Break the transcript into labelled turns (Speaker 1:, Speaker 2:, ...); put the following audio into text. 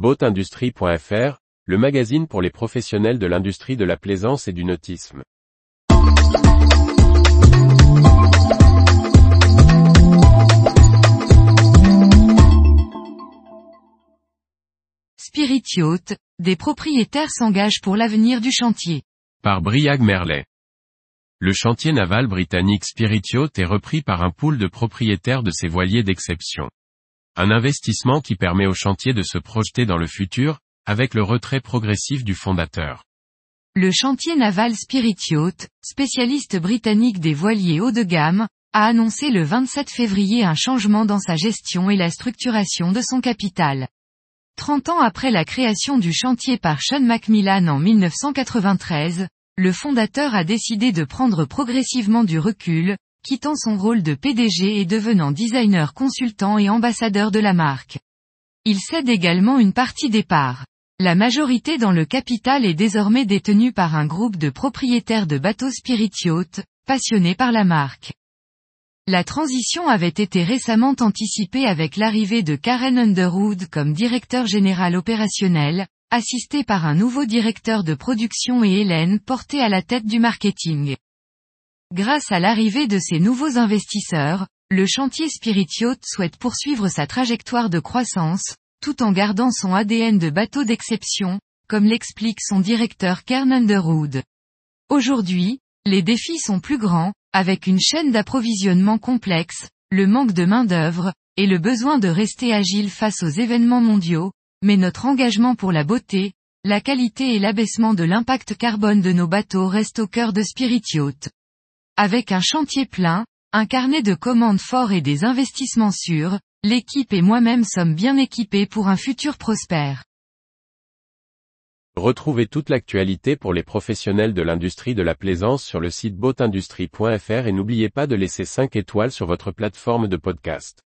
Speaker 1: Boatindustrie.fr, le magazine pour les professionnels de l'industrie de la plaisance et du nautisme.
Speaker 2: Spirit Yacht, des propriétaires s'engagent pour l'avenir du chantier.
Speaker 1: Par Briag Merlet. Le chantier naval britannique Spirit Yacht est repris par un pool de propriétaires de ses voiliers d'exception. Un investissement qui permet au chantier de se projeter dans le futur, avec le retrait progressif du fondateur.
Speaker 2: Le chantier naval Spirit Yacht, spécialiste britannique des voiliers haut de gamme, a annoncé le 27 février un changement dans sa gestion et la structuration de son capital. 30 ans après la création du chantier par Sean Macmillan en 1993, le fondateur a décidé de prendre progressivement du recul, quittant son rôle de PDG et devenant designer consultant et ambassadeur de la marque. Il cède également une partie des parts. La majorité dans le capital est désormais détenue par un groupe de propriétaires de bateaux Spirit Yacht, passionnés par la marque. La transition avait été récemment anticipée avec l'arrivée de Karen Underwood comme directeur général opérationnel, assisté par un nouveau directeur de production et Hélène portée à la tête du marketing. Grâce à l'arrivée de ces nouveaux investisseurs, le chantier Spirit Yacht souhaite poursuivre sa trajectoire de croissance, tout en gardant son ADN de bateau d'exception, comme l'explique son directeur Kern Underwood. Aujourd'hui, les défis sont plus grands, avec une chaîne d'approvisionnement complexe, le manque de main-d'œuvre, et le besoin de rester agile face aux événements mondiaux, mais notre engagement pour la beauté, la qualité et l'abaissement de l'impact carbone de nos bateaux restent au cœur de Spirit Yacht. Avec un chantier plein, un carnet de commandes fort et des investissements sûrs, l'équipe et moi-même sommes bien équipés pour un futur prospère.
Speaker 1: Retrouvez toute l'actualité pour les professionnels de l'industrie de la plaisance sur le site boatindustrie.fr et n'oubliez pas de laisser 5 étoiles sur votre plateforme de podcast.